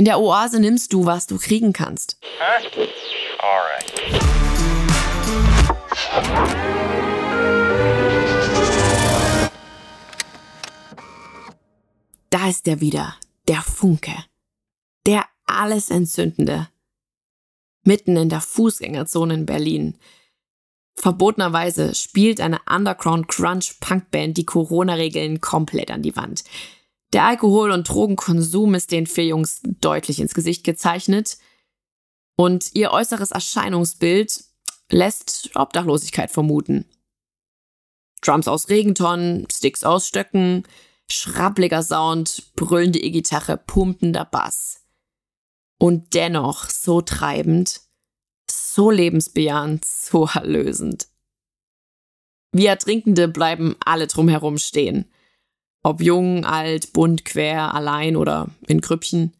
In der Oase nimmst du, was du kriegen kannst. Huh? Alright. Da ist er wieder, der Funke. Der alles Entzündende. Mitten in der Fußgängerzone in Berlin. Verbotenerweise spielt eine Underground-Crunch-Punk-Band die Corona-Regeln komplett an die Wand. Der Alkohol- und Drogenkonsum ist den vier Jungs deutlich ins Gesicht gezeichnet und ihr äußeres Erscheinungsbild lässt Obdachlosigkeit vermuten. Drums aus Regentonnen, Sticks aus Stöcken, schrappliger Sound, brüllende E-Gitarre, pumpender Bass. Und dennoch so treibend, so lebensbejahend, so erlösend. Wie Ertrinkende bleiben alle drumherum stehen. Ob jung, alt, bunt, quer, allein oder in Grüppchen.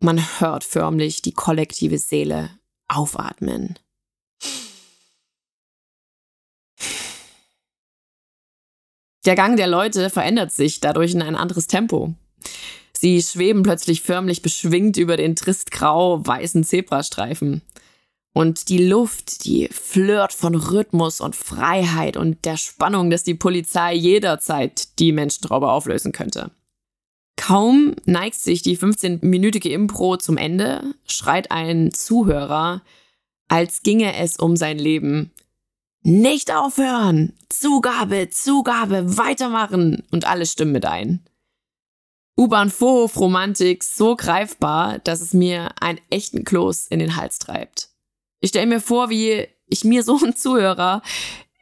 Man hört förmlich die kollektive Seele aufatmen. Der Gang der Leute verändert sich dadurch in ein anderes Tempo. Sie schweben plötzlich förmlich beschwingt über den tristgrau-weißen Zebrastreifen. Und die Luft, die flirt von Rhythmus und Freiheit und der Spannung, dass die Polizei jederzeit die Menschentraube auflösen könnte. Kaum neigt sich die 15-minütige Impro zum Ende, schreit ein Zuhörer, als ginge es um sein Leben. Nicht aufhören! Zugabe, Zugabe, weitermachen! Und alle stimmen mit ein. U-Bahn-Vorhof-Romantik so greifbar, dass es mir einen echten Kloß in den Hals treibt. Ich stelle mir vor, wie ich mir so einen Zuhörer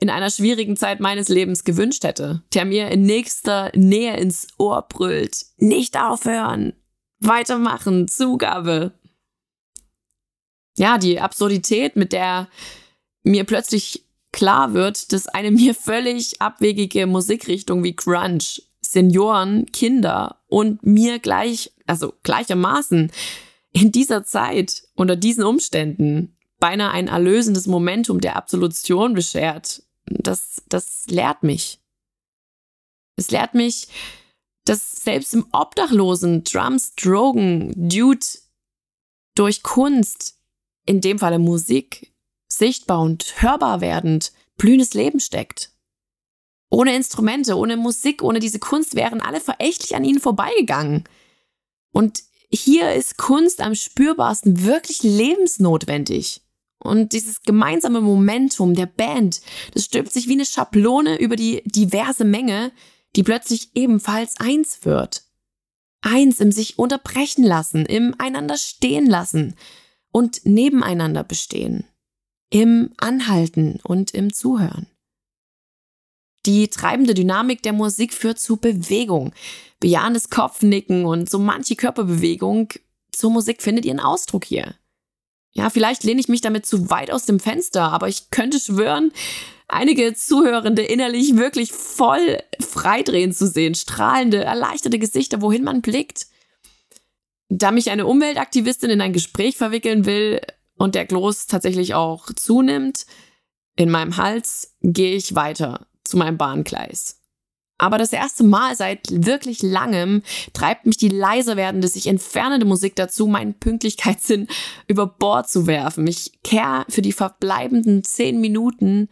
in einer schwierigen Zeit meines Lebens gewünscht hätte, der mir in nächster Nähe ins Ohr brüllt. Nicht aufhören! Weitermachen! Zugabe! Ja, die Absurdität, mit der mir plötzlich klar wird, dass eine mir völlig abwegige Musikrichtung wie Grunge Senioren, Kinder und mir gleich, also gleichermaßen in dieser Zeit, unter diesen Umständen, beinahe ein erlösendes Momentum der Absolution beschert. Das, das lehrt mich. Es lehrt mich, dass selbst im obdachlosen Drums, Drogen, Dude durch Kunst, in dem Falle Musik, sichtbar und hörbar werdend, blühendes Leben steckt. Ohne Instrumente, ohne Musik, ohne diese Kunst wären alle verächtlich an ihnen vorbeigegangen. Und hier ist Kunst am spürbarsten wirklich lebensnotwendig. Und dieses gemeinsame Momentum der Band, das stülpt sich wie eine Schablone über die diverse Menge, die plötzlich ebenfalls eins wird. Eins im sich unterbrechen lassen, im einander stehen lassen und nebeneinander bestehen im Anhalten und im Zuhören. Die treibende Dynamik der Musik führt zu Bewegung, bejahendes Kopfnicken und so manche Körperbewegung zur Musik findet ihren Ausdruck hier. Ja, vielleicht lehne ich mich damit zu weit aus dem Fenster, aber ich könnte schwören, einige Zuhörende innerlich wirklich voll freidrehen zu sehen, strahlende, erleichterte Gesichter, wohin man blickt. Da mich eine Umweltaktivistin in ein Gespräch verwickeln will, und der Kloß tatsächlich auch zunimmt, in meinem Hals gehe ich weiter zu meinem Bahngleis. Aber das erste Mal seit wirklich langem treibt mich die leiser werdende, sich entfernende Musik dazu, meinen Pünktlichkeitssinn über Bord zu werfen. Ich kehre für die verbleibenden zehn Minuten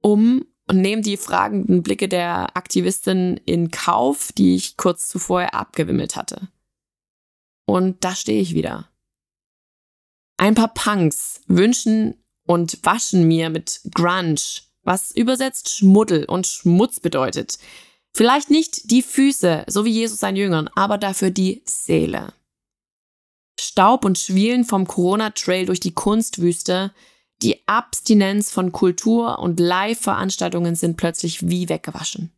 um und nehme die fragenden Blicke der Aktivistin in Kauf, die ich kurz zuvor abgewimmelt hatte. Und da stehe ich wieder. Ein paar Punks wünschen und waschen mir mit Grunge, was übersetzt Schmuddel und Schmutz bedeutet. Vielleicht nicht die Füße, so wie Jesus seinen Jüngern, aber dafür die Seele. Staub und Schwielen vom Corona-Trail durch die Kunstwüste, die Abstinenz von Kultur und Live-Veranstaltungen sind plötzlich wie weggewaschen.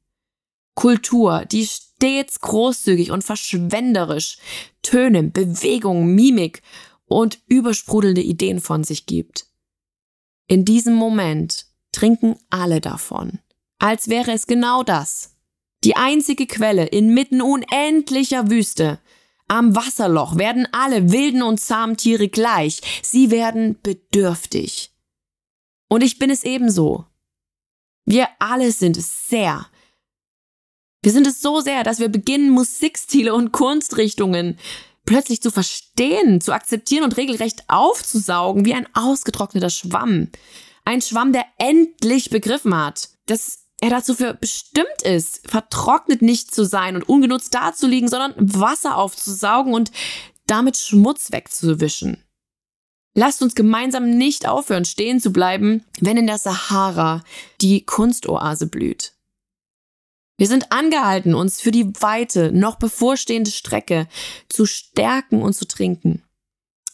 Kultur, die stets großzügig und verschwenderisch Töne, Bewegung, Mimik und übersprudelnde Ideen von sich gibt. In diesem Moment trinken alle davon, als wäre es genau das. Die einzige Quelle inmitten unendlicher Wüste. Am Wasserloch werden alle wilden und zahmen Tiere gleich. Sie werden bedürftig. Und ich bin es ebenso. Wir alle sind es sehr. Wir sind es so sehr, dass wir beginnen, Musikstile und Kunstrichtungen plötzlich zu verstehen, zu akzeptieren und regelrecht aufzusaugen wie ein ausgetrockneter Schwamm. Ein Schwamm, der endlich begriffen hat, dass er dazu für bestimmt ist, vertrocknet nicht zu sein und ungenutzt dazuliegen, sondern Wasser aufzusaugen und damit Schmutz wegzuwischen. Lasst uns gemeinsam nicht aufhören, stehen zu bleiben, wenn in der Sahara die Kunstoase blüht. Wir sind angehalten, uns für die weite, noch bevorstehende Strecke zu stärken und zu trinken.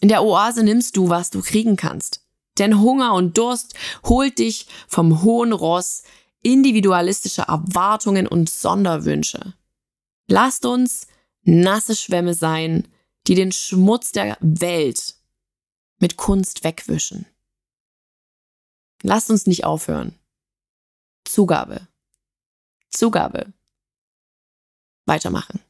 In der Oase nimmst du, was du kriegen kannst. Denn Hunger und Durst holt dich vom hohen Ross individualistische Erwartungen und Sonderwünsche. Lasst uns nasse Schwämme sein, die den Schmutz der Welt mit Kunst wegwischen. Lasst uns nicht aufhören. Zugabe. Zugabe. Weitermachen.